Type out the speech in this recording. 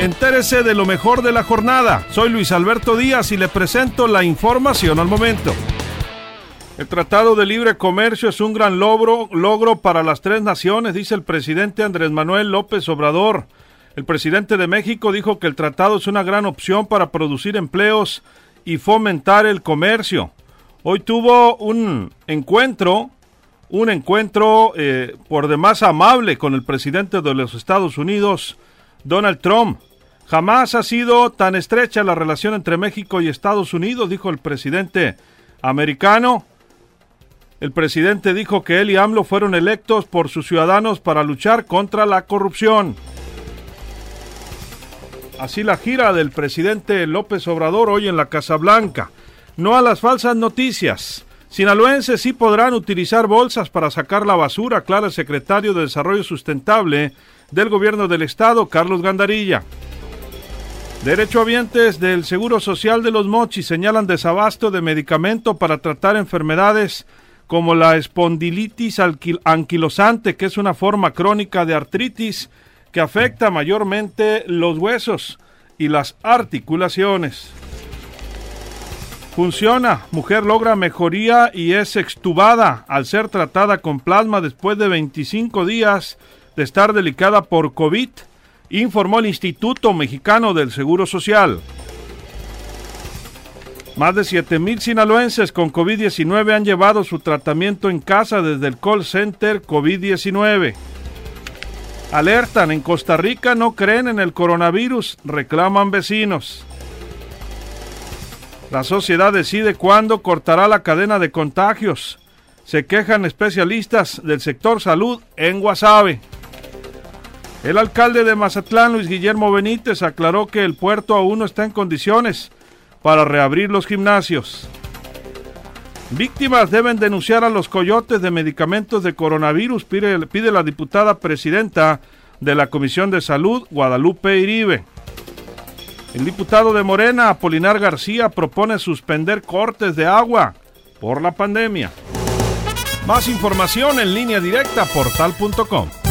Entérese de lo mejor de la jornada. Soy Luis Alberto Díaz y le presento la información al momento. El Tratado de Libre Comercio es un gran logro, logro para las tres naciones, dice el presidente Andrés Manuel López Obrador. El presidente de México dijo que el tratado es una gran opción para producir empleos y fomentar el comercio. Hoy tuvo un encuentro, un encuentro eh, por demás amable con el presidente de los Estados Unidos, Donald Trump. Jamás ha sido tan estrecha la relación entre México y Estados Unidos, dijo el presidente americano. El presidente dijo que él y AMLO fueron electos por sus ciudadanos para luchar contra la corrupción. Así la gira del presidente López Obrador hoy en la Casa Blanca. No a las falsas noticias. Sinaloenses sí podrán utilizar bolsas para sacar la basura, aclara el secretario de Desarrollo Sustentable del Gobierno del Estado, Carlos Gandarilla. Derechohabientes del Seguro Social de los Mochis señalan desabasto de medicamento para tratar enfermedades como la espondilitis anquilosante, que es una forma crónica de artritis que afecta mayormente los huesos y las articulaciones. Funciona, mujer logra mejoría y es extubada al ser tratada con plasma después de 25 días de estar delicada por COVID informó el Instituto Mexicano del Seguro Social. Más de 7.000 sinaloenses con COVID-19 han llevado su tratamiento en casa desde el call center COVID-19. Alertan, en Costa Rica no creen en el coronavirus, reclaman vecinos. La sociedad decide cuándo cortará la cadena de contagios. Se quejan especialistas del sector salud en Guasave. El alcalde de Mazatlán, Luis Guillermo Benítez, aclaró que el puerto aún no está en condiciones para reabrir los gimnasios. Víctimas deben denunciar a los coyotes de medicamentos de coronavirus, pide, la diputada presidenta de la Comisión de Salud, Guadalupe Iribe. El diputado de Morena, Apolinar García, propone suspender cortes de agua por la pandemia. Más información en línea directa portal.com.